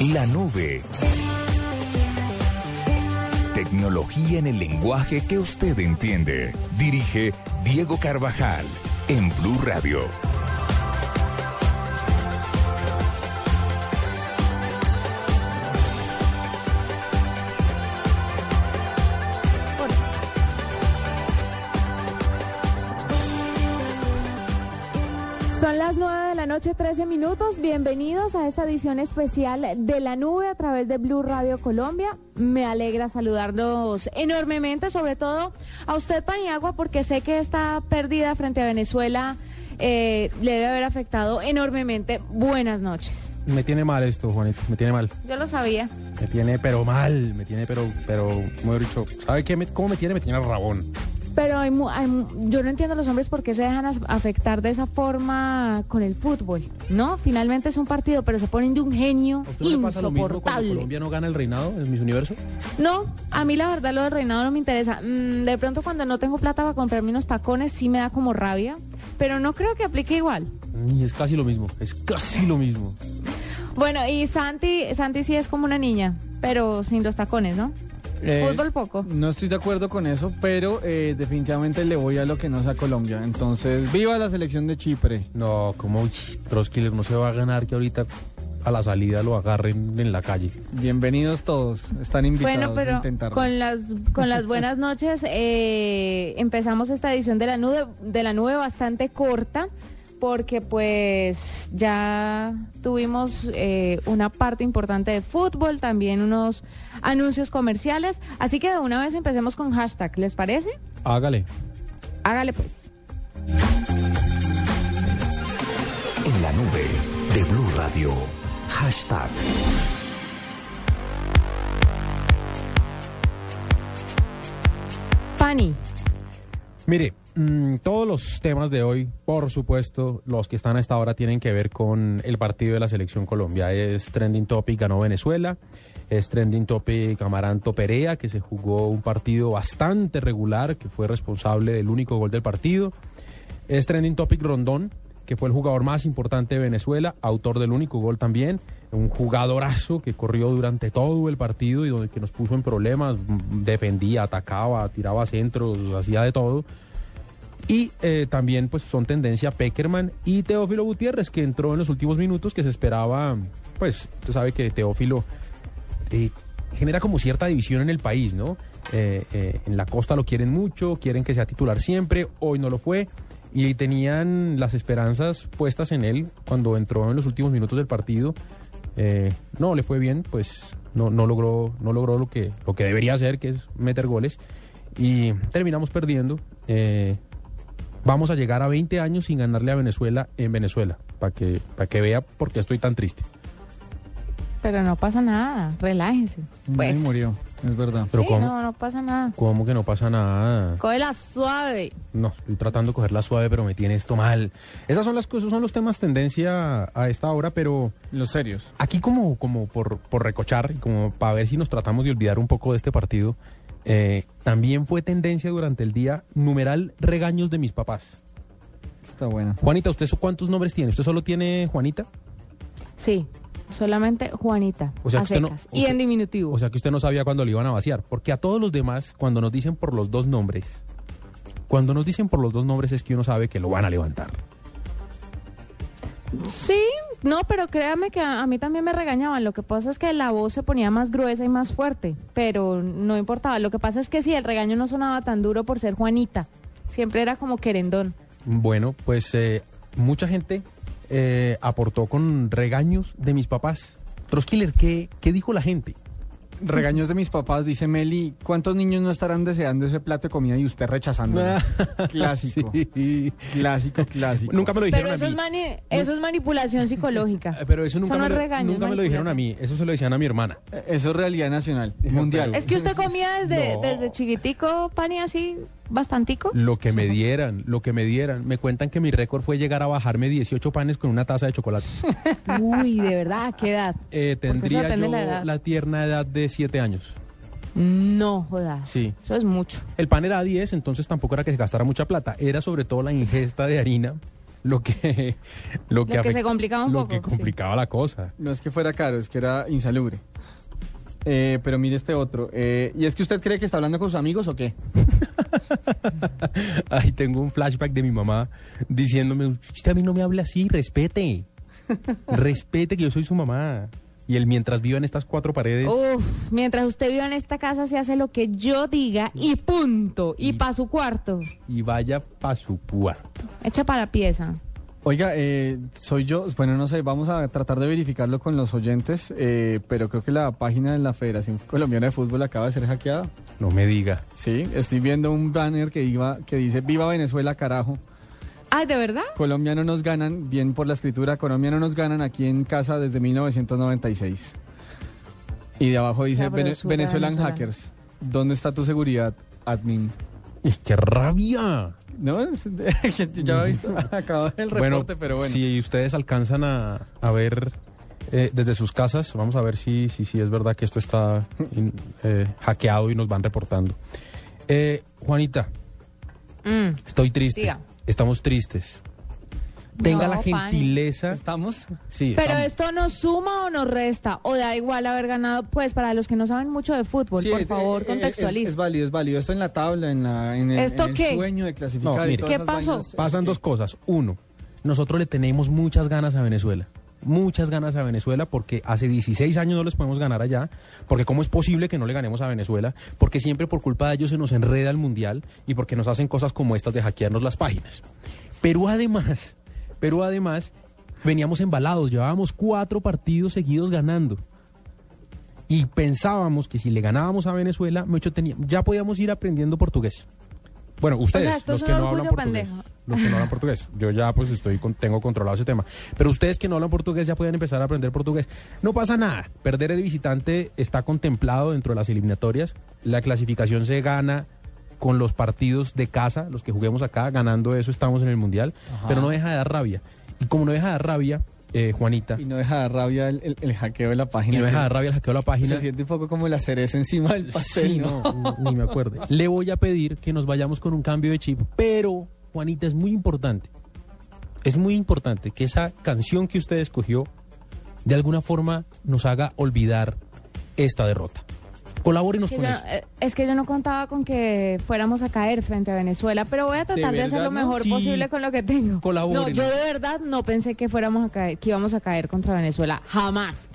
La nube. Tecnología en el lenguaje que usted entiende. Dirige Diego Carvajal en Blue Radio. Noche, 13 minutos. Bienvenidos a esta edición especial de la nube a través de Blue Radio Colombia. Me alegra saludarlos enormemente, sobre todo a usted, Paniagua, porque sé que esta pérdida frente a Venezuela eh, le debe haber afectado enormemente. Buenas noches. Me tiene mal esto, Juanito, me tiene mal. Yo lo sabía. Me tiene pero mal, me tiene pero, pero, como he dicho, ¿sabe qué? Me- ¿Cómo me tiene? Me tiene rabón. Pero hay hay yo no entiendo a los hombres por qué se dejan afectar de esa forma con el fútbol, ¿no? Finalmente es un partido, pero se ponen de un genio ¿A usted no le pasa lo mismo cuando insoportable. Colombia no gana el reinado en Miss Universo? No, a mí la verdad lo del reinado no me interesa. Mm, de pronto cuando no tengo plata para comprarme unos tacones sí me da como rabia, pero no creo que aplique igual. Y es casi lo mismo, es casi lo mismo. Bueno, y Santi, Santi sí es como una niña, pero sin los tacones, ¿no? Eh, Fútbol poco. No estoy de acuerdo con eso, pero eh, definitivamente le voy a lo que no sea Colombia. Entonces, viva la selección de Chipre. No, como uy, Troskiller no se va a ganar que ahorita a la salida lo agarren en la calle. Bienvenidos todos. Están invitados Bueno, a intentarlo. con las con las buenas noches eh, empezamos esta edición de la nube de la nube bastante corta porque pues ya tuvimos eh, una parte importante de fútbol, también unos anuncios comerciales, así que de una vez empecemos con hashtag, ¿les parece? Hágale. Hágale pues. En la nube de Blue Radio. Hashtag. Fanny, Mire, mm, todos los temas de hoy, por supuesto, los que están a esta hora tienen que ver con el partido de la selección Colombia. Es trending topic, ganó Venezuela. Es trending topic Amaranto Perea, que se jugó un partido bastante regular, que fue responsable del único gol del partido. Es trending topic Rondón, que fue el jugador más importante de Venezuela, autor del único gol también, un jugadorazo que corrió durante todo el partido y donde que nos puso en problemas, mm, defendía, atacaba, tiraba centros, hacía de todo. Y eh, también pues son tendencia Peckerman y Teófilo Gutiérrez, que entró en los últimos minutos, que se esperaba, pues usted sabe que Teófilo eh, genera como cierta división en el país, ¿no? Eh, eh, en la costa lo quieren mucho, quieren que sea titular siempre, hoy no lo fue, y tenían las esperanzas puestas en él cuando entró en los últimos minutos del partido. Eh, no le fue bien, pues no, no logró, no logró lo que, lo que debería hacer, que es meter goles, y terminamos perdiendo. Vamos a llegar a 20 años sin ganarle a Venezuela en Venezuela, para que, para que vea por qué estoy tan triste. pero no pasa nada, relájense. Pues, murió, es verdad. Pero sí, ¿cómo? no, no pasa nada. ¿Cómo que no pasa nada? Cógela suave. No, estoy tratando de cogerla suave, pero me tiene esto mal. Esas son las cosas, son los temas tendencia a esta hora, pero Los serios. aquí como, como por, por recochar y como para ver si nos tratamos de olvidar un poco de este partido, eh, también fue tendencia durante el día numeral regaños de mis papás. Está bueno. Juanita, ¿usted cuántos nombres tiene? ¿Usted solo tiene Juanita? Sí, solamente Juanita. O sea a que usted no- secas. o y sea- en diminutivo. O sea que usted no sabía cuándo le iban a vaciar, porque a todos los demás, cuando nos dicen por los dos nombres, cuando nos dicen por los dos nombres es que uno sabe que lo van a levantar. Sí, no, pero créame que a, mí también me regañaban. Lo que pasa es que la voz se ponía más gruesa y más fuerte, pero no importaba. Lo que pasa es que sí, el regaño no sonaba tan duro por ser Juanita. Siempre era como querendón. Bueno, pues eh, mucha gente eh, aportó con regaños de mis papás. Troskiller, ¿qué, ¿qué dijo la gente? Regaños de mis papás, dice Meli. ¿Cuántos niños no estarán deseando ese plato de comida y usted rechazándolo? Clásico. Sí. Clásico, clásico. Nunca me lo dijeron Pero eso a es, mí. mani- eso es manipulación psicológica. Eh, Pero eso nunca, Eso no me, es lo, regaño, nunca es me lo dijeron a mí. Eso se lo decían a mi hermana. Eh, Eso es realidad nacional, mundial. Es que usted comía desde, No. desde chiquitico, pani, así, bastantico. Lo que me dieran, lo que me dieran. Me cuentan que mi récord fue llegar a bajarme 18 panes con una taza de chocolate. Uy, de verdad, ¿a qué edad? Eh, tendría yo la edad. la tierna edad de 7 años. No jodas. Sí. Eso es mucho. El pan era 10, entonces tampoco era que se gastara mucha plata. Era sobre todo la ingesta de harina lo que lo que, Lo que se complicaba un lo poco, que sí. complicaba la cosa. No es que fuera caro, es que era insalubre. Eh, pero mire este otro. eh, ¿Y es que usted cree que está hablando con sus amigos o qué? Ay, tengo un flashback de mi mamá diciéndome, usted a mí no me hable así, respete. respete que yo soy su mamá. Y él mientras viva en estas cuatro paredes, Uf, mientras usted viva en esta casa se hace lo que yo diga y punto. Y pa' su cuarto. y vaya pa' su cuarto. Echa para la pieza. Oiga, eh, soy yo, bueno, no sé, vamos a tratar de verificarlo con los oyentes, eh, pero creo que la página de la Federación Colombiana de Fútbol acaba de ser hackeada. No me diga. Sí, estoy viendo un banner que, iba, que dice Viva Venezuela, carajo. Ay, ¿de verdad? Colombia no nos ganan, bien por la escritura, Colombia no nos ganan aquí en casa desde 1996. Y de abajo dice Vene- Venezuelan. Hackers. ¿Dónde está tu seguridad, admin? ¡Y qué rabia! No, ya he visto, acabo el reporte, pero bueno. Si ustedes alcanzan a, a ver eh, desde sus casas, vamos a ver si, si, si es verdad que esto está in- eh, hackeado y nos van reportando. Eh, Juanita, Mm. estoy triste. Diga. Estamos tristes. Tenga No, la Pani. gentileza. ¿Estamos? Sí, Pero estamos. esto nos suma o nos resta, o da igual haber ganado, pues para los que no saben mucho de fútbol, Sí, por es- favor, eh, eh, contextualice. Es, es válido, es válido. Esto en la tabla, en, la, en el, ¿Esto en el qué? sueño de clasificar. No, y mire. todas ¿Qué esas pasó? vainas, Pasan que- dos cosas. Uno, nosotros le tenemos muchas ganas a Venezuela. Muchas ganas a Venezuela porque hace 16 años no les podemos ganar allá. Porque cómo es posible que no le ganemos a Venezuela. Porque siempre por culpa de ellos se nos enreda el mundial y porque nos hacen cosas como estas de hackearnos las páginas. Pero además, pero además, veníamos embalados. Llevábamos cuatro partidos seguidos ganando. Y pensábamos que si le ganábamos a Venezuela, mucho tenía- ya podíamos ir aprendiendo portugués. Bueno, ustedes, los que no hablan portugués. pendejo. Los que no hablan portugués. Yo ya pues estoy con- tengo controlado ese tema. Pero ustedes que no hablan portugués ya pueden empezar a aprender portugués. No pasa nada. Perder de visitante está contemplado dentro de las eliminatorias. La clasificación se gana con los partidos de casa, los que juguemos acá, ganando eso estamos en el Mundial. Ajá. Pero no deja de dar rabia. Y como no deja de dar rabia, eh, Juanita, Y no deja de rabia el, el- el hackeo de la y página. no deja de dar rabia el hackeo de la página. Se siente un poco como la cereza encima del pastel, Sí, ¿no? no, ni me acuerdo. Le voy a pedir que nos vayamos con un cambio de chip, pero Juanita es muy importante. Es muy importante que esa canción que usted escogió de alguna forma nos haga olvidar esta derrota. Colabórenos Que con yo- eso. eh, es que yo no contaba con que fuéramos a caer frente a Venezuela, pero voy a tratar de, hacer lo mejor Sí. posible con lo que tengo. Colabórenos. No, yo de verdad no pensé que fuéramos a caer, que íbamos a caer contra Venezuela, jamás.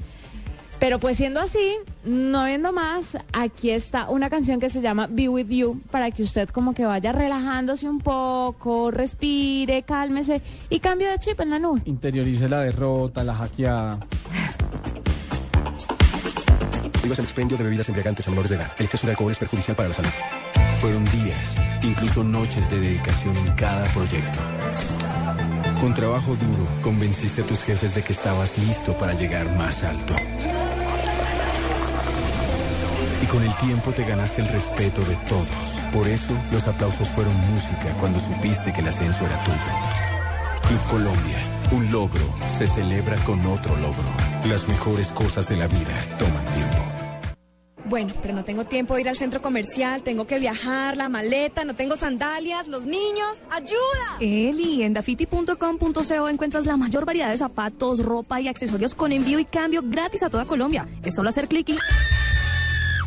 Pero pues siendo así, no viendo más, aquí está una canción que se llama Be With You, para que usted como que vaya relajándose un poco, respire, cálmese y cambie de chip en la nube. Interiorice la derrota, la hackeada. Prohíbas el expendio de bebidas embriagantes a menores de edad. El exceso de alcohol es perjudicial para la salud. Fueron días, incluso noches de dedicación en cada proyecto. Con trabajo duro, convenciste a tus jefes de que estabas listo para llegar más alto. Y con el tiempo te ganaste el respeto de todos. Por eso, los aplausos fueron música cuando supiste que el ascenso era tuyo. Club Colombia, un logro se celebra con otro logro. Las mejores cosas de la vida tiempo. Bueno, pero no tengo tiempo de ir al centro comercial, tengo que viajar, la maleta, no tengo sandalias, los niños, ¡ayuda! Eli, en dafiti.com.co encuentras la mayor variedad de zapatos, ropa y accesorios con envío y cambio gratis a toda Colombia. Es solo hacer clic y...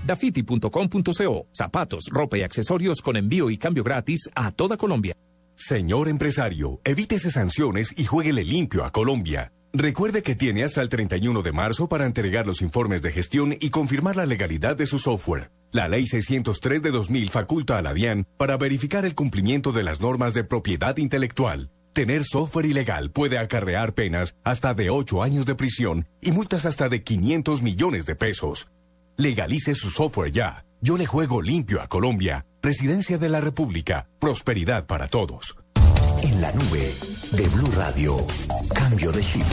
Dafiti.com.co. Zapatos, ropa y accesorios con envío y cambio gratis a toda Colombia. Señor empresario, evítese sanciones y jueguele limpio a Colombia. Recuerde que tiene hasta el 31 de marzo para entregar los informes de gestión y confirmar la legalidad de su software. La Ley 603 de 2000 faculta a la DIAN para verificar el cumplimiento de las normas de propiedad intelectual. Tener software ilegal puede acarrear penas hasta de 8 años de prisión y multas hasta de 500 millones de pesos. Legalice su software ya. Yo le juego limpio a Colombia. Presidencia de la República. Prosperidad para todos. En la nube de Blue Radio. Cambio de chip.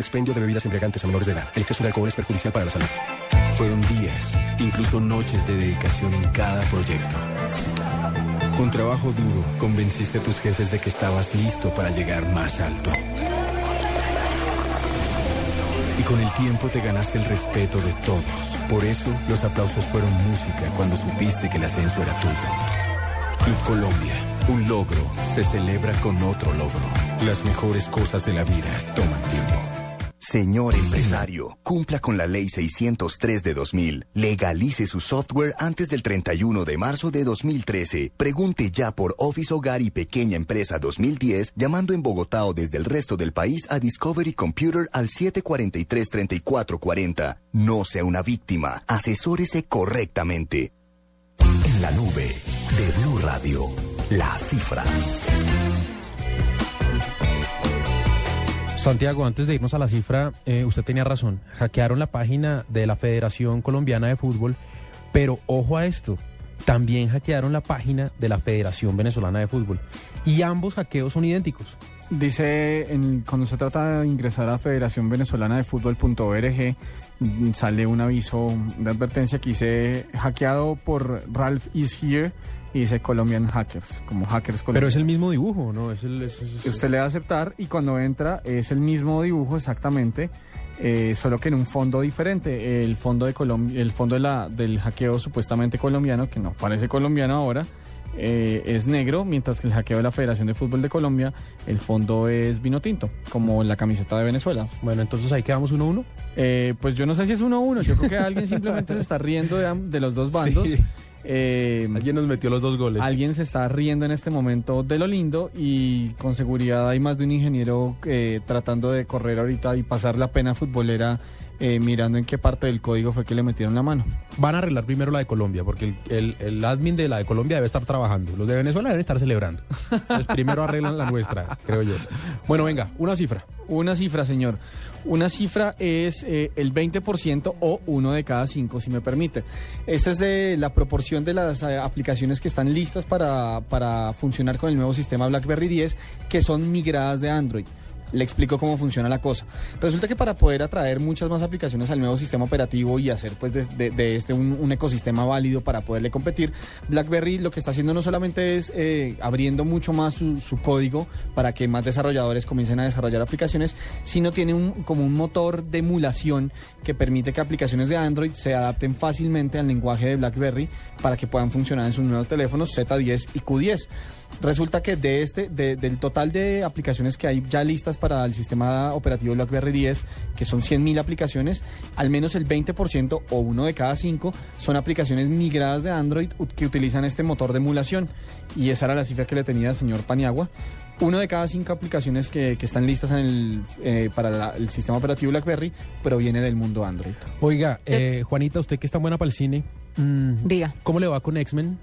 El expendio de bebidas embriagantes a menores de edad. El exceso de alcohol es perjudicial para la salud. Fueron días, incluso noches de dedicación en cada proyecto. Con trabajo duro, convenciste a tus jefes de que estabas listo para llegar más alto. Y con el tiempo te ganaste el respeto de todos. Por eso, los aplausos fueron música cuando supiste que el ascenso era tuyo. Club Colombia, un logro se celebra con otro logro. Las mejores cosas de la vida toman. Señor empresario, cumpla con la ley 603 de 2000. Legalice su software antes del 31 de marzo de 2013. Pregunte ya por Office Hogar y Pequeña Empresa 2010 llamando en Bogotá o desde el resto del país a Discovery Computer al 743-3440. No sea una víctima. Asesórese correctamente. En la nube de Blue Radio, la cifra. Santiago, antes de irnos a la cifra, eh, usted tenía razón. Hackearon la página de la Federación Colombiana de Fútbol, pero ojo a esto, también hackearon la página de la Federación Venezolana de Fútbol. Y ambos hackeos son idénticos. Dice, cuando se trata de ingresar a Federación Venezolana de Fútbol.org, mm, sale un aviso de advertencia que dice hackeado por Ralph is here y dice Colombian Hackers, como hackers Pero es colombianos. el mismo dibujo, ¿no? Es el, es- es- Usted le da a aceptar y cuando entra es el mismo dibujo exactamente, eh, solo que en un fondo diferente. El fondo de Colom- el fondo de la, del hackeo supuestamente colombiano, que no parece colombiano ahora, eh, es negro, mientras que el hackeo de la Federación de Fútbol de Colombia, el fondo es vino tinto, como la camiseta de Venezuela. Bueno, entonces ahí quedamos uno a uno. Eh, pues yo no sé si es uno a uno, yo creo que alguien simplemente se está riendo de, de los dos bandos. Sí. Eh, Alguien nos metió los dos goles. Alguien se está riendo en este momento de lo lindo y con seguridad hay más de un ingeniero eh, tratando de correr ahorita y pasar la pena futbolera eh, mirando en qué parte del código fue que le metieron la mano. Van a arreglar primero la de Colombia, porque el, el- el admin de la de Colombia debe estar trabajando. Los de Venezuela deben estar celebrando. Entonces primero arreglan la nuestra, creo yo. Bueno, venga, una cifra. Una cifra, señor. Una cifra es eh, el 20% o uno de cada cinco, si me permite. Esta es de la proporción de las eh, aplicaciones que están listas para, para funcionar con el nuevo sistema BlackBerry 10, que son migradas de Android. Le explico cómo funciona la cosa. Resulta que para poder atraer muchas más aplicaciones al nuevo sistema operativo y hacer pues de, este un, un ecosistema válido para poderle competir, BlackBerry lo que está haciendo no solamente es eh, abriendo mucho más su, su código para que más desarrolladores comiencen a desarrollar aplicaciones, sino tiene un, como un motor de emulación que permite que aplicaciones de Android se adapten fácilmente al lenguaje de BlackBerry para que puedan funcionar en sus nuevos teléfonos Z10 y Q10. Resulta que de este, de- del total de aplicaciones que hay ya listas para el sistema operativo BlackBerry 10, que son 100.000 aplicaciones, al menos el 20% o uno de cada cinco son aplicaciones migradas de Android que utilizan este motor de emulación. Y esa era la cifra que le tenía el señor Paniagua. Uno de cada cinco aplicaciones que, que están listas en el, eh, para la- el sistema operativo BlackBerry proviene del mundo Android. Oiga, eh, Juanita, usted que está buena para el cine, Diga. ¿cómo le va con X-Men?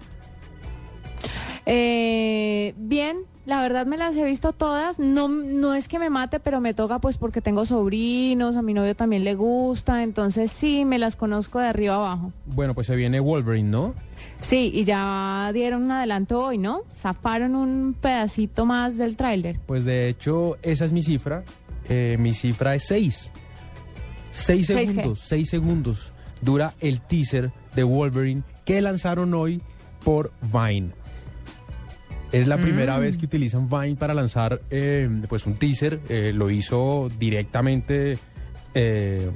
Eh, bien, la verdad me las he visto todas. No, no es que me mate, pero me toca pues porque tengo sobrinos, a mi novio también le gusta, entonces sí, me las conozco de arriba abajo. Bueno, pues se viene Wolverine, ¿no? Sí, y ya dieron un adelanto hoy, ¿no? Zafaron un pedacito más del tráiler. Pues de hecho, esa es mi cifra. Eh, mi cifra es 6. 6 ¿Seis qué? segundos, 6 segundos dura el teaser de Wolverine que lanzaron hoy por Vine. Es la primera Mm. vez que utilizan Vine para lanzar eh, pues un teaser. Eh, lo hizo directamente eh,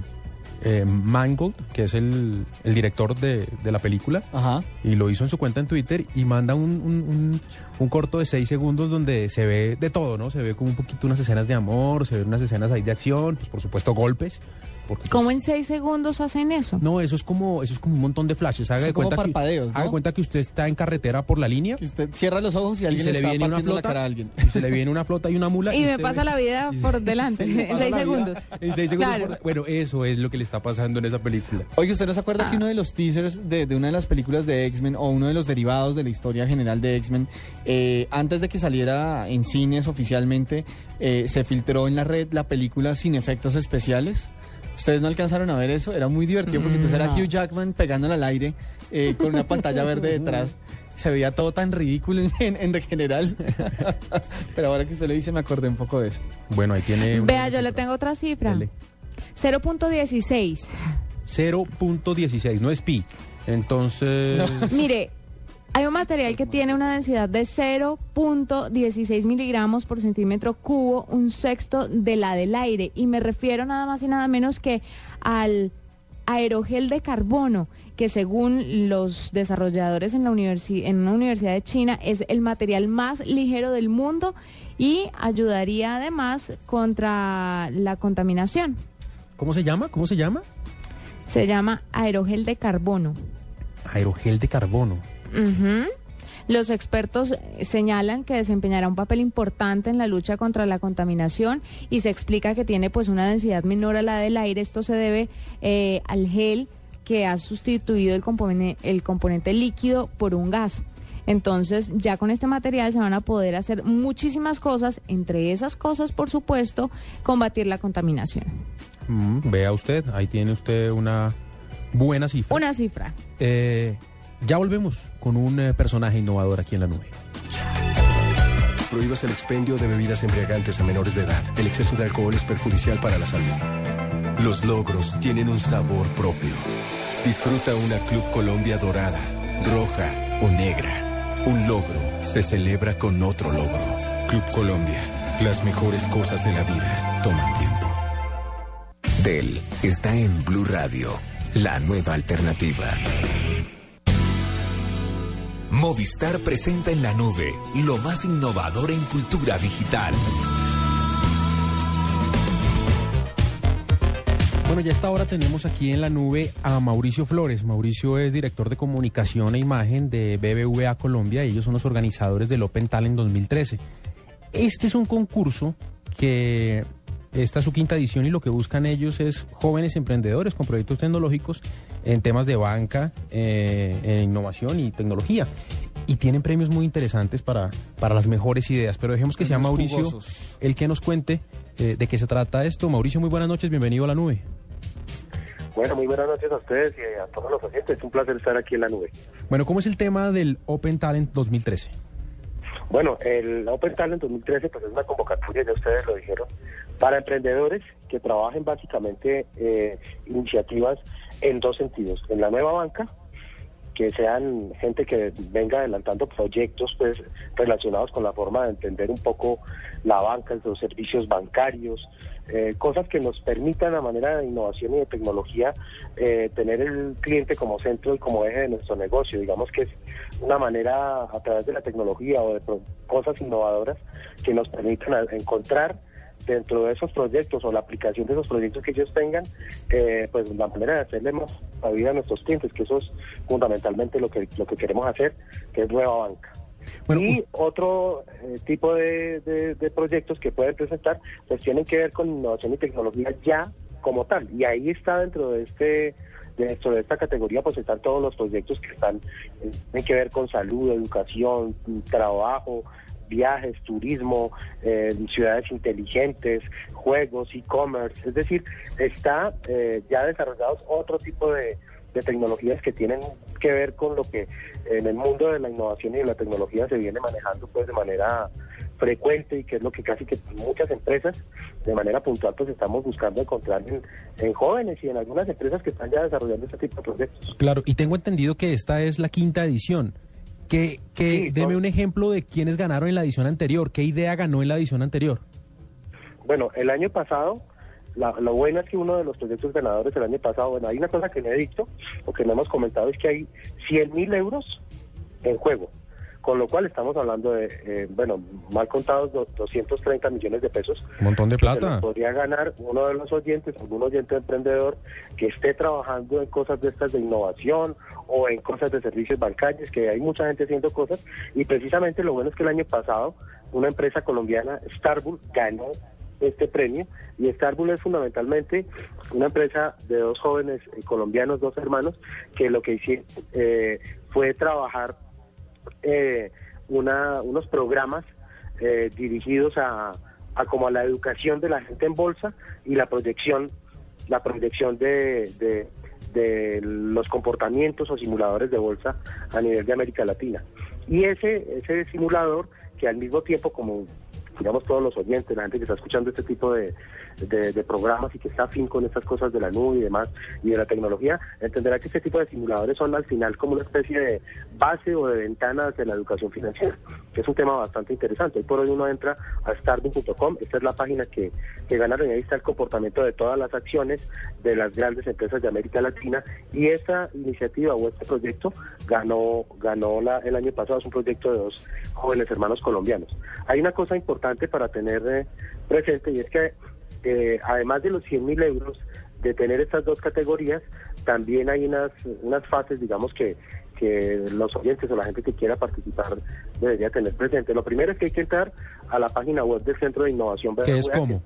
eh, Mangold, que es el, el director de, de la película. Ajá. Y lo hizo en su cuenta en Twitter y manda un, un- un- un corto de seis segundos donde se ve de todo, ¿no? Se ve como un poquito unas escenas de amor, se ven unas escenas ahí de acción, pues por supuesto golpes. Porque, pues, ¿Cómo en seis segundos hacen eso? no, eso es como eso es como un montón de flashes. Haga Son de como cuenta que, haga cuenta que usted está en carretera por la línea Que usted cierra los ojos y y alguien se le está viene una la flota cara a alguien. y se le viene una flota y una mula Y me pasa ve- la vida por delante, en seis segundos. En seis segundos. Claro. por- bueno, eso es lo que le está pasando en esa película. Oye, ¿usted no se acuerda Ah. que uno de los teasers de, de una de las películas de X-Men o uno de los derivados de la historia general de X-Men, eh, antes de que saliera en cines oficialmente, eh, se filtró en la red la película sin efectos especiales? ¿Ustedes no alcanzaron a ver eso? Era muy divertido porque entonces era Mm. Hugh Jackman pegándola al aire eh, con una pantalla verde detrás. se veía todo tan ridículo en, en general. Pero ahora que usted le dice, me acordé un poco de eso. Bueno, ahí tiene... Vea, yo le tengo otra cifra. Dele. 0.16. 0.16, no es pi. Entonces... Mire, hay un material que tiene una densidad de 0.16 miligramos por centímetro cubo, un sexto de la del aire. Y me refiero nada más y nada menos que al aerogel de carbono, que según los desarrolladores en, la universi- en una universidad de China es el material más ligero del mundo y ayudaría además contra la contaminación. ¿Cómo se llama? ¿Cómo se llama? Se llama aerogel de carbono. Aerogel de carbono. Los expertos señalan que desempeñará un papel importante en la lucha contra la contaminación y se explica que tiene pues una densidad menor a la del aire. Esto se debe eh, al gel que ha sustituido el componente, el componente líquido por un gas. Entonces, ya con este material se van a poder hacer muchísimas cosas, entre esas cosas, por supuesto, combatir la contaminación. Mm, vea usted, ahí tiene usted una buena cifra. Una cifra. Eh, ya volvemos con un eh, personaje innovador aquí en la nube. Prohíbas el expendio de bebidas embriagantes a menores de edad. El exceso de alcohol es perjudicial para la salud. Los logros tienen un sabor propio. Disfruta una Club Colombia dorada, roja o negra. Un logro se celebra con otro logro. Club Colombia, las mejores cosas de la vida toman tiempo. Del está en Blue Radio, la nueva alternativa. Movistar presenta en la nube lo más innovador en cultura digital. Bueno, ya a esta tenemos aquí en la nube a Mauricio Flores. Mauricio es director de comunicación e imagen de BBVA Colombia y ellos son los organizadores del Open Talent 2013. Este es un concurso que esta es su quinta edición y lo que buscan ellos es jóvenes emprendedores con proyectos tecnológicos en temas de banca, eh, en innovación y tecnología. Y tienen premios muy interesantes para, para las mejores ideas. Pero dejemos que sea Mauricio jugosos. el que nos cuente eh, de qué se trata esto. Mauricio, muy buenas noches, bienvenido a la nube. Bueno, muy buenas noches a ustedes y a todos los oyentes. Es un placer estar aquí en la nube. Bueno, ¿cómo es el tema del Open Talent 2013? Bueno, el Open Talent 2013 pues es una convocatoria, ya ustedes lo dijeron, para emprendedores que trabajen básicamente eh, iniciativas en dos sentidos. En la nueva banca, que sean gente que venga adelantando proyectos pues relacionados con la forma de entender un poco la banca, los servicios bancarios, eh, cosas que nos permitan a manera de innovación y de tecnología eh, tener el cliente como centro y como eje de nuestro negocio. Digamos que es una manera a través de la tecnología o de cosas innovadoras que nos permitan encontrar dentro de esos proyectos o la aplicación de esos proyectos que ellos tengan, eh, pues la manera de hacerle más la vida a nuestros clientes, que eso es fundamentalmente lo que lo que queremos hacer, que es nueva banca. y otro eh, tipo de, de- de proyectos que pueden presentar, pues tienen que ver con innovación y tecnología ya como tal. Y ahí está dentro de este dentro de esta categoría, pues están todos los proyectos que están eh, tienen que ver con salud, educación, trabajo, viajes, turismo, eh, ciudades inteligentes, juegos, e-commerce, es decir, está eh, ya desarrollados otro tipo de, tecnologías que tienen que ver con lo que en el mundo de la innovación y de la tecnología se viene manejando pues de manera frecuente y que es lo que casi que muchas empresas de manera puntual pues estamos buscando encontrar en, en jóvenes y en algunas empresas que están ya desarrollando este tipo de proyectos. Claro, y tengo entendido que esta es la quinta edición. Que, que deme un ejemplo de quiénes ganaron en la edición anterior, qué idea ganó en la edición anterior. Bueno, el año pasado, la, lo bueno es que uno de los proyectos ganadores el año pasado, bueno, hay una cosa que no he dicho o que no hemos comentado, es que hay 100 mil euros en juego, con lo cual estamos hablando de, eh, bueno, mal contados, do- 230 millones de pesos. Un montón de plata. podría ganar uno de los oyentes, algún oyente emprendedor que esté trabajando en cosas de estas de innovación o en cosas de servicios bancarios, que hay mucha gente haciendo cosas. Y precisamente lo bueno es que el año pasado una empresa colombiana, Starbull, ganó este premio. Y Starbull es fundamentalmente una empresa de dos jóvenes eh, colombianos, dos hermanos, que lo que hicieron eh, fue trabajar eh, una, unos programas eh, dirigidos a, como a la educación de la gente en bolsa y la proyección la proyección de, de los comportamientos o simuladores de bolsa a nivel de América Latina. Y ese, ese simulador, que al mismo tiempo, como digamos todos los oyentes, la gente que está escuchando este tipo de, de, de programas y que está afín con estas cosas de la nube y demás y de la tecnología, entenderá que este tipo de simuladores son al final como una especie de base o de ventana de la educación financiera, que es un tema bastante interesante. Hoy por hoy uno entra a starting.com, esta es la página que, que ganaron y ahí está el comportamiento de todas las acciones de las grandes empresas de América Latina y esta iniciativa o este proyecto ganó, ganó la, el año pasado, es un proyecto de dos jóvenes hermanos colombianos. Hay una cosa importante para tener eh, presente y es que eh, además de los 100 mil euros de tener estas dos categorías, también hay unas, unas fases, digamos, que, que los oyentes o la gente que quiera participar debería tener presente. Lo primero es que hay que entrar a la página web del Centro de Innovación ¿Qué es cómo?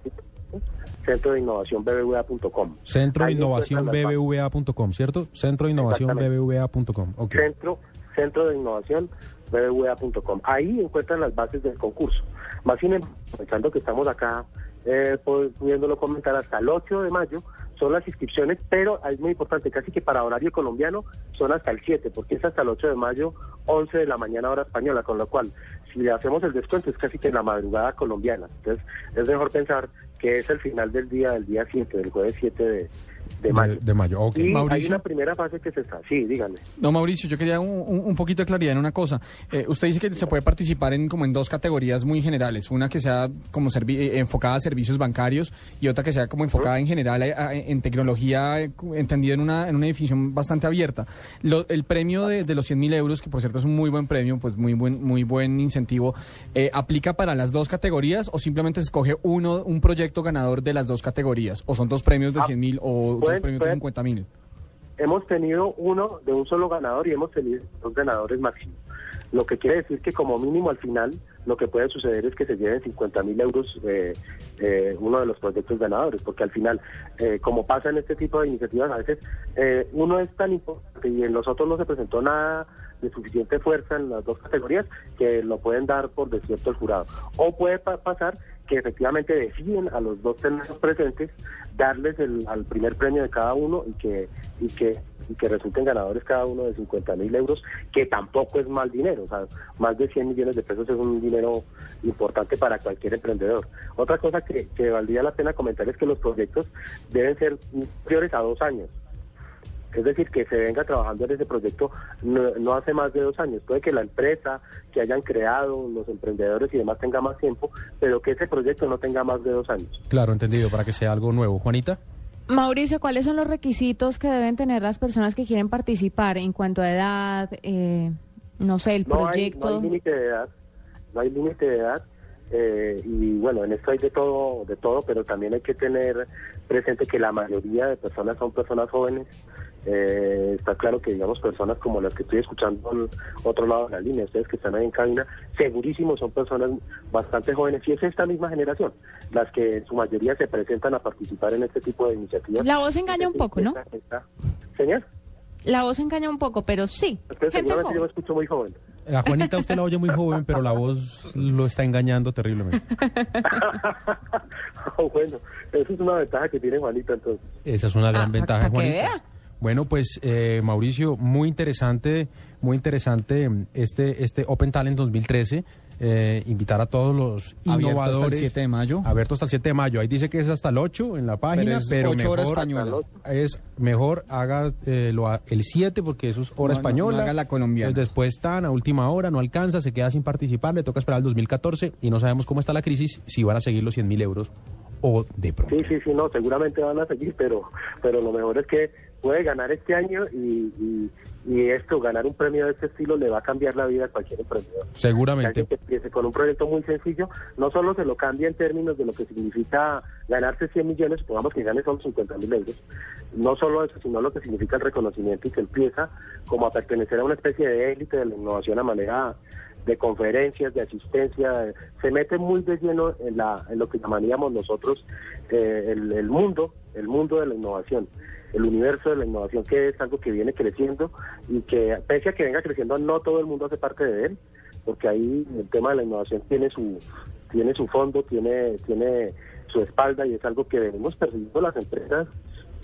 Centro de Innovación BBVA.com. Centro de Innovación BBVA.com, ¿cierto? Centro de Innovación. BBVA.com. Ok. Centro, Centro de Innovación BBVA.com. Ahí encuentran las bases del concurso. Más sin embargo, pensando que estamos acá eh, pu- pudiéndolo comentar hasta el 8 de mayo, son las inscripciones, pero es muy importante, casi que para horario colombiano son hasta el 7, porque es hasta el 8 de mayo, 11 de la mañana hora española, con lo cual, si le hacemos el descuento es casi que en la madrugada colombiana. Entonces, es mejor pensar que es el final del día, del día 7, del jueves 7 de, de mayo. De, de mayo, ok. Y hay una primera fase que se está, sí, díganme. No, Mauricio, yo quería un, un- poquito de claridad en una cosa. Eh, usted dice que se puede participar en como en dos categorías muy generales, una que sea como servi- eh, enfocada a servicios bancarios y otra que sea como enfocada en general a- a- en tecnología, eh, entendido en una, en una definición bastante abierta. Lo- el premio de, de los 100 mil euros, que por cierto es un muy buen premio, pues muy buen, muy buen incentivo, eh, ¿aplica para las dos categorías o simplemente se escoge uno, un proyecto ganador de las dos categorías? ¿O son dos premios de 100 mil o dos pueden- premios de pueden- 50 mil? hemos tenido uno de un solo ganador y hemos tenido dos ganadores máximos. Lo que quiere decir que como mínimo al final lo que puede suceder es que se lleven 50 mil euros eh, eh, uno de los proyectos ganadores, porque al final, eh, como pasa en este tipo de iniciativas, a veces eh, uno es tan importante y en los otros no se presentó nada de suficiente fuerza en las dos categorías que lo pueden dar por desierto el jurado. O puede pa- pasar que efectivamente deciden a los dos tenerlos presentes darles el, al primer premio de cada uno y que y que y que resulten ganadores cada uno de 50 mil euros, que tampoco es mal dinero, o sea, más de 100 millones de pesos es un dinero importante para cualquier emprendedor. Otra cosa que, que valdría la pena comentar es que los proyectos deben ser inferiores a dos años. Es decir, que se venga trabajando en ese proyecto no, no hace más de dos años. Puede que la empresa que hayan creado, los emprendedores y demás tenga más tiempo, pero que ese proyecto no tenga más de dos años. Claro, entendido, para que sea algo nuevo. Juanita. Mauricio, ¿cuáles son los requisitos que deben tener las personas que quieren participar en cuanto a edad, eh, no sé, el No hay, no proyecto? hay límite de edad, no hay límite de edad. eh, y bueno, en esto hay de todo, de todo, pero también hay que tener presente que la mayoría de personas son personas jóvenes. Eh, está claro que, digamos, personas como las que estoy escuchando al otro lado de la línea, ustedes que están ahí en cabina, segurísimo son personas bastante jóvenes y es esta misma generación las que en su mayoría se presentan a participar en este tipo de iniciativas. La voz engaña un poco, ¿no? Esta- esta- Señor, La voz engaña un poco, pero sí. usted yo me escucho muy joven. A Juanita usted la oye muy joven, pero la voz lo está engañando terriblemente. Oh, bueno, eso es una ventaja que tiene Juanita entonces. Esa es una gran Ah, ventaja, para que Juanita. vea. Bueno, pues eh, Mauricio, muy interesante, muy interesante mm, este este Open Talent 2013. Eh, invitar a todos los Abierto hasta el innovadores. 7 de mayo. Abierto hasta el 7 de mayo. Ahí dice que es hasta el 8 en la página, es pero, ocho horas mejor, española. es mejor haga eh, lo a- el 7 porque eso es hora No, no, española. no haga la colombiana. Entonces, después están a última hora, no alcanza, se queda sin participar, le toca esperar al 2014 y no sabemos cómo está la crisis, si van a seguir los 100 mil euros o de pronto. Sí, sí, sí, no, seguramente van a seguir, pero, pero lo mejor es que puede ganar este año y, y, y esto, ganar un premio de este estilo le va a cambiar la vida a cualquier emprendedor. Seguramente. que empiece con un proyecto muy sencillo, no solo se lo cambia en términos de lo que significa ganarse 100 millones, supongamos que gane solo 50 mil euros, no solo eso, sino lo que significa el reconocimiento y que empieza como a pertenecer a una especie de élite de la innovación a manera de conferencias, de asistencia, se mete muy de lleno en, la, en lo que llamaríamos nosotros eh, el, el mundo, el mundo de la innovación, el universo de la innovación que es algo que viene creciendo y que pese a que venga creciendo no todo el mundo hace parte de él, porque ahí el tema de la innovación tiene su tiene su fondo, tiene tiene su espalda y es algo que venimos persiguiendo las empresas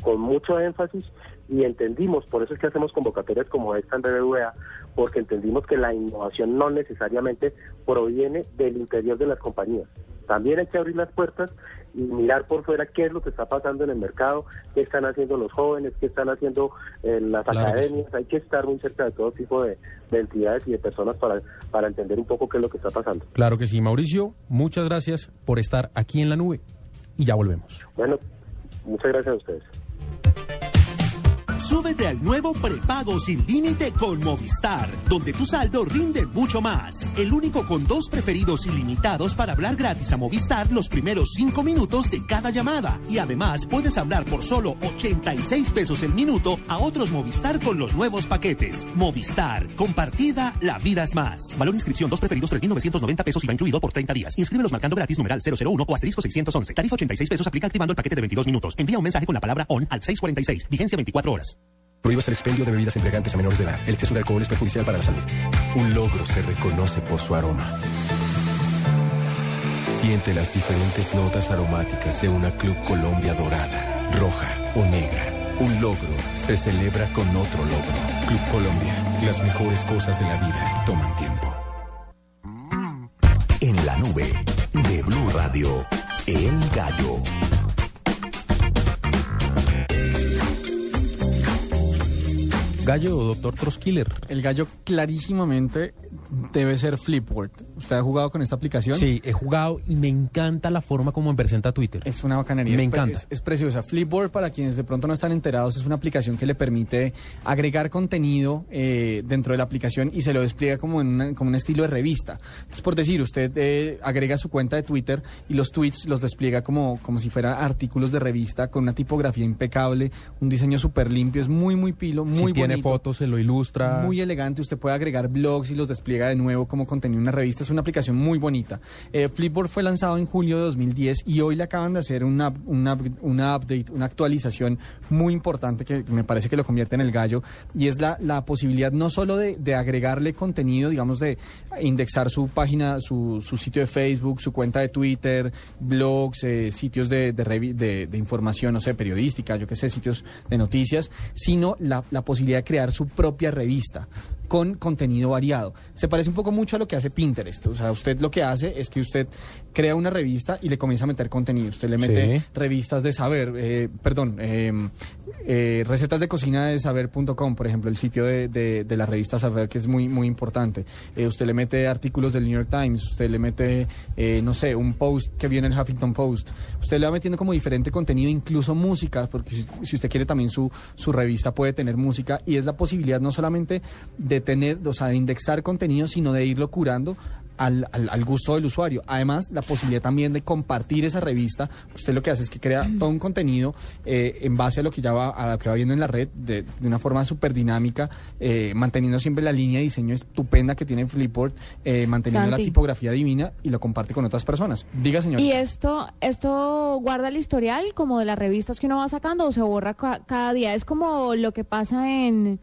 con mucho énfasis y entendimos, por eso es que hacemos convocatorias como esta en BBVA, porque entendimos que la innovación no necesariamente proviene del interior de las compañías. También hay que abrir las puertas y mirar por fuera qué es lo que está pasando en el mercado, qué están haciendo los jóvenes, qué están haciendo eh, las Claro que academias. Hay que estar muy cerca de todo tipo de, de entidades y de personas para, para entender un poco qué es lo que está pasando. Claro que sí, Mauricio, muchas gracias por estar aquí en la nube y ya volvemos. Bueno, muchas gracias a ustedes. Súbete al nuevo prepago sin límite con Movistar, donde tu saldo rinde mucho más. El único con dos preferidos ilimitados para hablar gratis a Movistar los primeros cinco minutos de cada llamada. Y además puedes hablar por solo 86 pesos el minuto a otros Movistar con los nuevos paquetes. Movistar, compartida, la vida es más. Valor inscripción, dos preferidos, 3.990 pesos y va incluido por 30 días. Inscríbelos marcando gratis numeral 001 o asterisco 611. Tarifa 86 pesos aplica activando el paquete de 22 minutos. Envía un mensaje con la palabra ON al 646. Vigencia 24 horas. Prohíbas el expendio de bebidas embriagantes a menores de edad. El exceso de alcohol es perjudicial para la salud. Un logro se reconoce por su aroma. Siente las diferentes notas aromáticas de una Club Colombia dorada, roja o negra. Un logro se celebra con otro logro. Club Colombia, las mejores cosas de la vida toman tiempo. En la nube de Blue Radio, El Gallo. Gallo o Doctor Troskiller. El gallo clarísimamente debe ser Flipboard. ¿Usted ha jugado con esta aplicación? Sí, he jugado y me encanta la forma como me presenta Twitter. Es una bacanería. Me es, encanta. Es, es preciosa. Flipboard, para quienes de pronto no están enterados, es una aplicación que le permite agregar contenido eh, dentro de la aplicación y se lo despliega como, en una- como un estilo de revista. Entonces, por decir, usted eh, agrega su cuenta de Twitter y los tweets los despliega como, como si fueran artículos de revista con una tipografía impecable, un diseño súper limpio. Es muy, muy pilo, muy si tiene fotos, se lo ilustra. Muy elegante, usted puede agregar blogs y los despliega de nuevo como contenido en una revista. Es una aplicación muy bonita. Eh, Flipboard fue lanzado en julio de 2010 y hoy le acaban de hacer una, una, update, una actualización muy importante que me parece que lo convierte en el gallo y es la, la posibilidad no solo de, agregarle contenido, digamos, de indexar su página, su, su sitio de Facebook, su cuenta de Twitter, blogs, eh, sitios de, de- de información, no sé, periodística, yo qué sé, sitios de noticias, sino la, la posibilidad de crear su propia revista con contenido variado. Se parece un poco mucho a lo que hace Pinterest. O sea, usted lo que hace es que usted crea una revista y le comienza a meter contenido. Usted le mete Sí. revistas de saber, eh, perdón, eh, eh, recetas de cocina de saber.com, por ejemplo, el sitio de, de- de la revista Saber, que es muy, muy importante. Eh, usted le mete artículos del New York Times, usted le mete, eh, no sé, un post que viene en el Huffington Post. Usted le va metiendo como diferente contenido, incluso música, porque si, si usted quiere también su, su revista puede tener música y es la posibilidad no solamente de tener, o sea, de indexar contenido, sino de irlo curando al, al- al gusto del usuario. Además, la posibilidad también de compartir esa revista. Usted lo que hace es que crea todo un contenido eh, en base a lo que ya va, a lo que va viendo en la red de, de una forma súper dinámica, eh, manteniendo siempre la línea de diseño estupenda que tiene Flipboard, eh, manteniendo la tipografía divina y lo comparte con otras personas. Diga, señor. ¿Y esto, esto guarda el historial como de las revistas que uno va sacando o se borra ca- cada día? Es como lo que pasa en,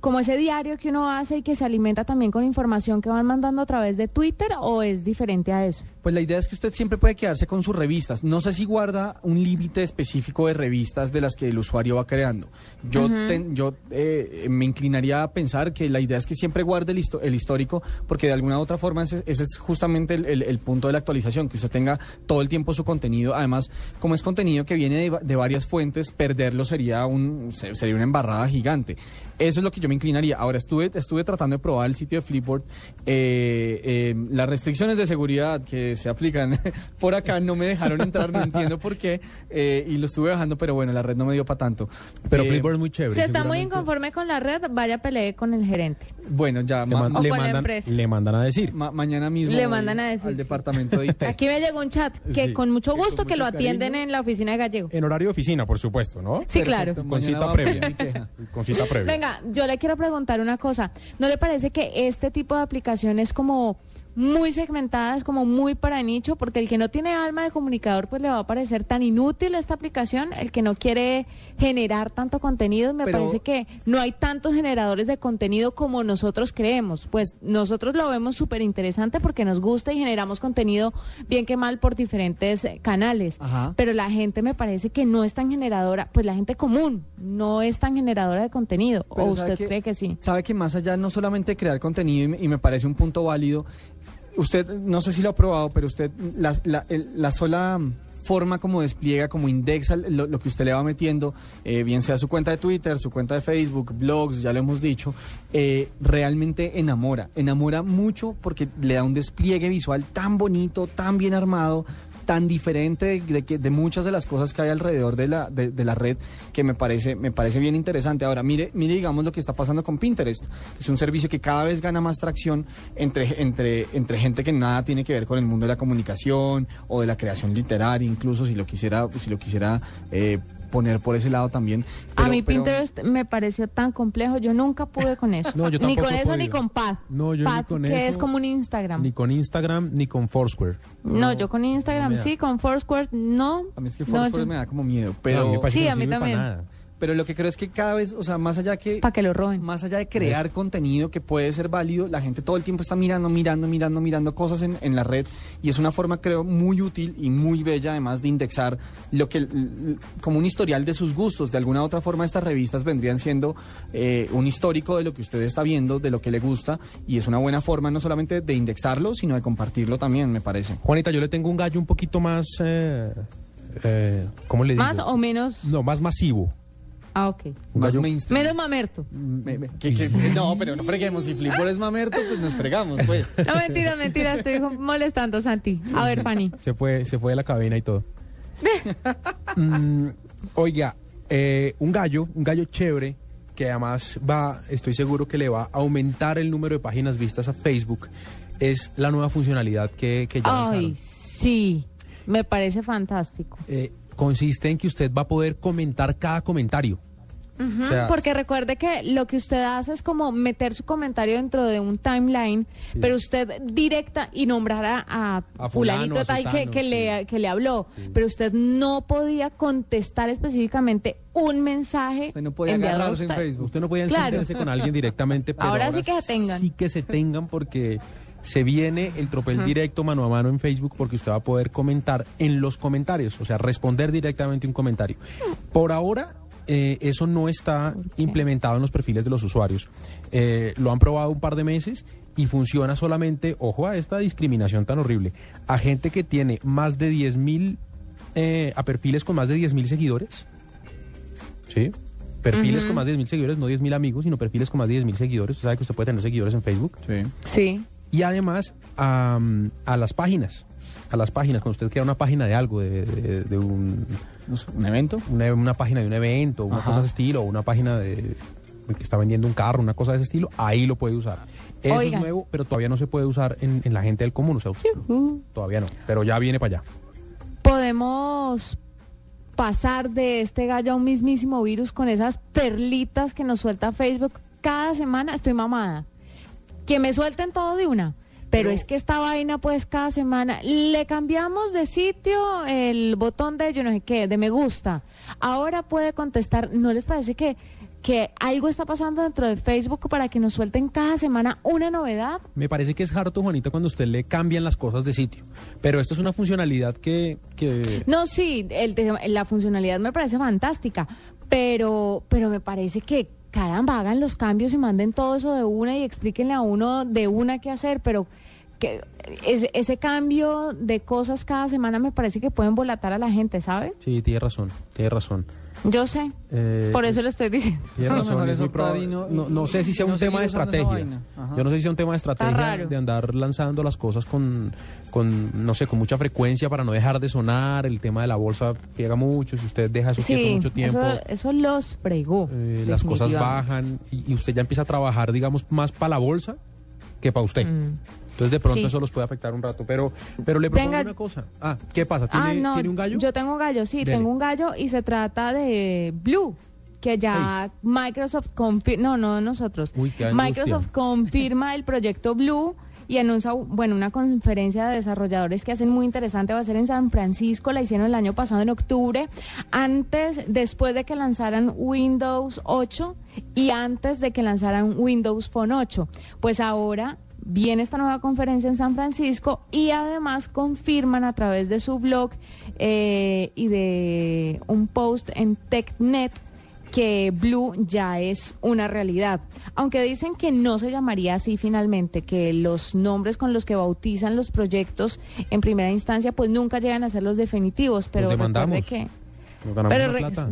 como ese diario que uno hace y que se alimenta también con información que van mandando a través de Twitter o es diferente a eso? Pues la idea es que usted siempre puede quedarse con sus revistas. No sé si guarda un límite específico de revistas de las que el usuario va creando. Yo, ten- yo eh, me inclinaría a pensar que la idea es que siempre guarde el, histo- el histórico, porque de alguna u otra forma ese, ese es justamente el, el- el punto de la actualización, que usted tenga todo el tiempo su contenido. Además, como es contenido que viene de, de varias fuentes, perderlo sería, un, se- sería una embarrada gigante. Eso es lo que yo me inclinaría. Ahora, estuve, estuve tratando de probar el sitio de Flipboard. Eh, eh, las restricciones de seguridad que se aplican por acá no me dejaron entrar, no entiendo por qué. eh, y lo estuve bajando, pero bueno, la red no me dio para tanto. Pero Eh, Flipboard es muy chévere. Si está muy inconforme con la red, vaya a pelear con el gerente. Bueno, ya Le, ma- man- ma- le con la mandan, empresa. le mandan a decir. ma- mañana mismo Le mandan a decir, al sí. departamento de IT. Aquí me llegó un chat que Sí. con mucho con gusto que mucho lo atienden cariño. en la oficina de Gallego. En horario de oficina, por supuesto, ¿no? Sí, claro. Con cita va a previa. Con cita previa. Venga, yo le quiero preguntar una cosa. ¿No le parece que este tipo de aplicación es como muy segmentadas, como muy para nicho, porque el que no tiene alma de comunicador, pues le va a parecer tan inútil esta aplicación. El que no quiere generar tanto contenido, me Pero- parece que no hay tantos generadores de contenido como nosotros creemos. Pues nosotros lo vemos súper interesante porque nos gusta y generamos contenido bien que mal por diferentes eh, canales. Ajá. Pero la gente me parece que no es tan generadora, pues la gente común no es tan generadora de contenido. Pero ¿O ¿sabe usted cree que sí? Sabe que más allá no solamente crear contenido, y me, y me parece un punto válido, usted, no sé si lo ha probado, pero usted, la, la- la sola forma como despliega, como indexa lo, lo que usted le va metiendo, eh, bien sea su cuenta de Twitter, su cuenta de Facebook, blogs, ya lo hemos dicho, eh, realmente enamora, enamora mucho porque le da un despliegue visual tan bonito, tan bien armado, tan diferente de, que- de muchas de las cosas que hay alrededor de la, de, de la red que me parece, me parece bien interesante. Ahora, mire, mire, digamos lo que está pasando con Pinterest. Es un servicio que cada vez gana más tracción entre, entre, entre gente que nada tiene que ver con el mundo de la comunicación o de la creación literaria, incluso si lo quisiera, si lo quisiera eh, poner por ese lado también. a mí pero- Pinterest me pareció tan complejo, yo nunca pude con eso. No, yo ni con eso ni con Pad. No, yo ni Pad, con que eso, es como un Instagram. Ni con Instagram ni con Foursquare. no, yo con Instagram sí, con Foursquare no. A mí es que No, Foursquare yo- me da como miedo, pero... No, a mí me parece Sí, que no a mí sirve para también. Pero lo que creo es que cada vez, o sea, más allá que... Para que lo roben. Más allá de crear contenido que puede ser válido, la gente todo el tiempo está mirando, mirando, mirando, mirando cosas en, en la red y es una forma, creo, muy útil y muy bella además de indexar lo que, como un historial de sus gustos. De alguna u otra forma estas revistas vendrían siendo eh, un histórico de lo que usted está viendo, de lo que le gusta y es una buena forma no solamente de indexarlo, sino de compartirlo también, me parece. Juanita, yo le tengo un gallo un poquito más... Eh, eh, ¿Cómo le digo? Más o menos. No, más masivo. Ah, ok. Un gallo- Menos mamerto. Me- me- que- que- no, pero no freguemos. Si Flipboard es mamerto, pues nos fregamos, pues. No, mentira, mentira, estoy molestando, Santi. A ver, Fanny. Se fue, se fue de la cabina y todo. Mm, oiga, eh, un gallo, un gallo chévere que además va, estoy seguro que le va a aumentar el número de páginas vistas a Facebook, es la nueva funcionalidad que, que ya Ay, lanzaron. sí. Me parece fantástico. Eh, consiste en que usted va a poder comentar cada comentario. O sea- porque recuerde que lo que usted hace es como meter su comentario dentro de un timeline, pero usted directa y nombrar a, fulanito fulano, a tal que, le, que le habló, pero usted no podía contestar específicamente un mensaje Usted no podía enviado a agarrarse en. Facebook. Usted no Claro. encenderse con alguien directamente, pero Ahora sí que se tengan. Sí que se tengan porque se viene el tropel directo mano a mano en Facebook porque usted va a poder comentar en los comentarios, o sea, responder directamente un comentario. Por ahora eh, eso no está implementado en los perfiles de los usuarios. Eh, lo han probado un par de meses y funciona solamente, ojo a esta discriminación tan horrible, a gente que tiene más de 10 mil, eh, a perfiles con más de 10 mil seguidores. ¿Sí? Perfiles con más de 10 mil seguidores, no 10 mil amigos, sino perfiles con más de 10 mil seguidores. Usted sabe que usted puede tener seguidores en Facebook. Sí. Sí. Y además a, a las páginas. A las páginas, cuando usted crea una página de algo, de, de- de un, ¿Un evento? Una, una página de un evento, una Ajá. cosa de ese estilo, o una página de que está vendiendo un carro, una cosa de ese estilo, ahí lo puede usar. Eso Oiga. es nuevo, pero todavía no se puede usar en, en la gente del común. O sea, Yujú. todavía no, pero ya viene para allá. Podemos pasar de este gallo a un mismísimo virus con esas perlitas que nos suelta Facebook cada semana. Estoy mamada. Que me suelten todo de una. Pero, es que esta vaina, pues, cada semana le cambiamos de sitio el botón de yo no sé qué, de me gusta. Ahora puede contestar. ¿No les parece que, que algo está pasando dentro de Facebook para que nos suelten cada semana una novedad? Me parece que es harto, Juanita, cuando usted le cambian las cosas de sitio. Pero esto es una funcionalidad que... que No, sí, el la funcionalidad me parece fantástica, pero, pero me parece que, caramba, hagan los cambios y manden todo eso de una y explíquenle a uno de una qué hacer, pero que ese, ese cambio de cosas cada semana me parece que pueden volatar a la gente, ¿sabe? Sí, tiene razón, tiene razón. Yo sé, Eh, por eso le estoy diciendo. Razón, es y no- no, no sé si sea no un tema de estrategia. Yo no sé si sea un tema de estrategia de andar lanzando las cosas con, con, no sé, con mucha frecuencia para no dejar de sonar. El tema de la bolsa friega mucho. Si usted deja eso quieto Sí, mucho tiempo, eso, eso los fregó. eh, las cosas bajan y, y usted ya empieza a trabajar, digamos, más para la bolsa que para usted. Mm. Entonces, de pronto Sí. eso los puede afectar un rato. Pero, pero le propongo Tenga- una cosa. Ah, ¿qué pasa? ¿Tiene, Ah, no, ¿tiene un gallo? Yo tengo gallo, sí, Dele. tengo un gallo y se trata de Blue, que ya Microsoft confirma, no, no nosotros. Uy. Microsoft confirma el proyecto Blue y anuncia, bueno, una conferencia de desarrolladores que hacen muy interesante, va a ser en San Francisco, la hicieron el año pasado en octubre, antes, después de que lanzaran Windows 8 y antes de que lanzaran Windows Phone 8. Pues ahora viene esta nueva conferencia en San Francisco y además confirman a través de su blog eh, y de un post en TechNet que Blue ya es una realidad. Aunque dicen que no se llamaría así finalmente, que los nombres con los que bautizan los proyectos en primera instancia pues nunca llegan a ser los definitivos, pero recuerde demandamos. que... Nos ganamos Pero la re- plata.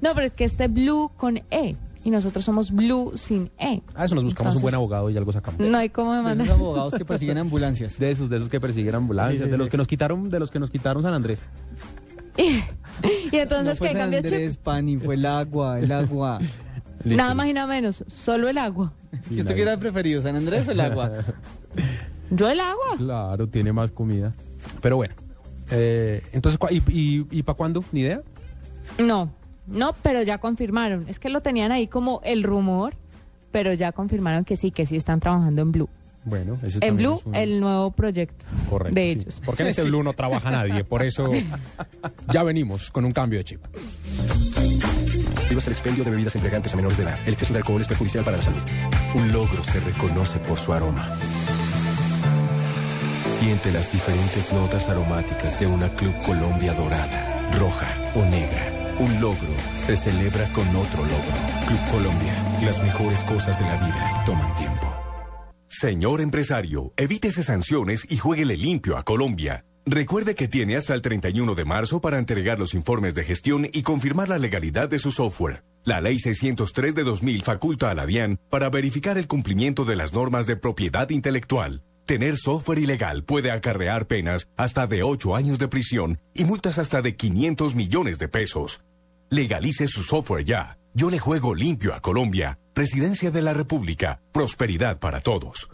no, pero es que este Blue con E y nosotros somos Blue sin E. A eso nos buscamos un buen abogado y algo sacamos. No hay cómo De demandar. esos abogados que persiguen ambulancias. De esos, de esos que persiguen ambulancias, Sí, sí, de los sí. que nos quitaron, de los que nos quitaron San Andrés. Y entonces, no ¿qué cambió el chip? Andrés, Pani, fue el agua, el agua. Nada más y nada menos, solo el agua. ¿Y usted qué era preferido, San Andrés o el agua? Yo el agua. Claro, tiene más comida. Pero bueno, eh, entonces, ¿cuá- ¿y, y, y para cuándo? ¿Ni idea? No, no, pero ya confirmaron. Es que lo tenían ahí como el rumor, pero ya confirmaron que sí, que sí están trabajando en Blue. Bueno, ese En Blue, es un- el nuevo proyecto Correcto, de sí. ellos. Porque en este Blue no trabaja nadie, por eso ya venimos con un cambio de chip. Prohíbas el expendio de bebidas embriagantes a menores de edad. El exceso de alcohol es perjudicial para la salud. Un logro se reconoce por su aroma. Siente las diferentes notas aromáticas de una Club Colombia dorada, roja o negra. Un logro se celebra con otro logro. Club Colombia, las mejores cosas de la vida toman tiempo. Señor empresario, evítese sanciones y jueguele limpio a Colombia. Recuerde que tiene hasta el 31 de marzo para entregar los informes de gestión y confirmar la legalidad de su software. La Ley 603 de 2000 faculta a la DIAN para verificar el cumplimiento de las normas de propiedad intelectual. Tener software ilegal puede acarrear penas hasta de 8 años de prisión y multas hasta de 500 millones de pesos. Legalice su software ya. Yo le juego limpio a Colombia. Presidencia de la República. Prosperidad para todos.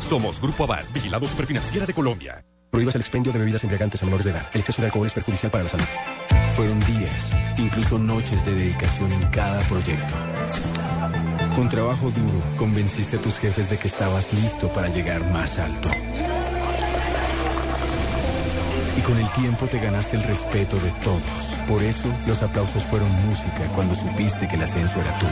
Somos Grupo Aval, Vigilado Superfinanciera de Colombia. Prohíbas el expendio de bebidas embriagantes a menores de edad. El exceso de alcohol es perjudicial para la salud. Fueron días, incluso noches de dedicación en cada proyecto. Con trabajo duro, convenciste a tus jefes de que estabas listo para llegar más alto. Y con el tiempo te ganaste el respeto de todos. Por eso, los aplausos fueron música cuando supiste que el ascenso era tuyo.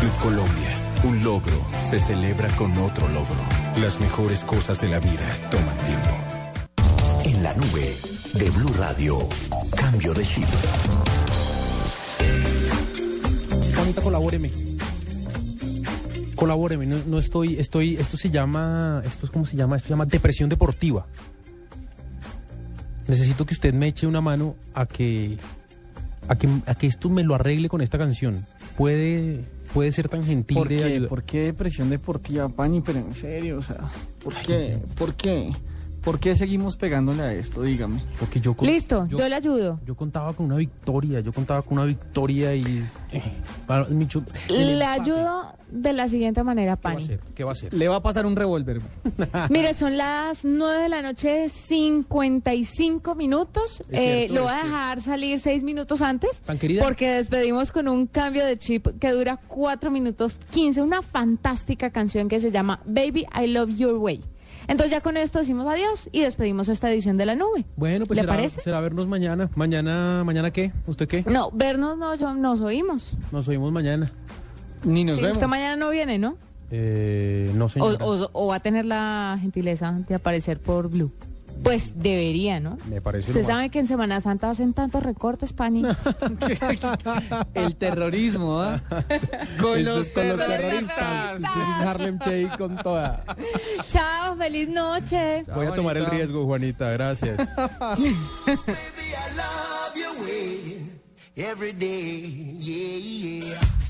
Club Colombia, un logro se celebra con otro logro. Las mejores cosas de la vida toman tiempo. En la nube de Blue Radio. Cambio de chip. Juanita, colabóreme. Colabóreme, no, no estoy, estoy, esto se llama, esto es cómo se llama, esto se llama depresión deportiva. Necesito que usted me eche una mano a que, a que, a que esto me lo arregle con esta canción. Puede, puede ser tan gentil ¿Por de qué? ¿Por qué depresión deportiva, Pani? Pero en serio, o sea, ¿por qué? ¿Por qué? ¿Por qué seguimos pegándole a esto? Dígame. Porque yo Listo, yo, le ayudo. Yo contaba con una victoria, yo contaba con una victoria y... eh, para- Micho, Le empate. ayudo de la siguiente manera, ¿Qué va a Pani. hacer? ¿Qué va a hacer? Le va a pasar un revólver. Mire, son las 9 de la noche, 55 minutos. Eh, cierto, lo voy a dejar salir 6 minutos antes. ¿Tan querida? Porque despedimos con un cambio de chip que dura 4 minutos 15. Una fantástica canción que se llama Baby I Love Your Way. Entonces ya con esto decimos adiós y despedimos esta edición de la nube. Bueno, pues ¿Le será, parece? será vernos mañana. Mañana, ¿mañana qué? ¿Usted qué? No, vernos no, yo- nos oímos. Nos oímos mañana. Ni nos Sí, vemos. usted mañana no viene, ¿no? Eh, no O, señora. o- o va a tener la gentileza de aparecer por Blue. Pues debería, ¿no? Me parece Usted sabe que en Semana Santa hacen tantos recortes, Pani. El terrorismo, ¿ah? Con Esto los con los terroristas. Harlem Shake con toda. Chao, feliz noche. Voy a tomar el riesgo, Juanita. Gracias. Every day. Yeah, yeah.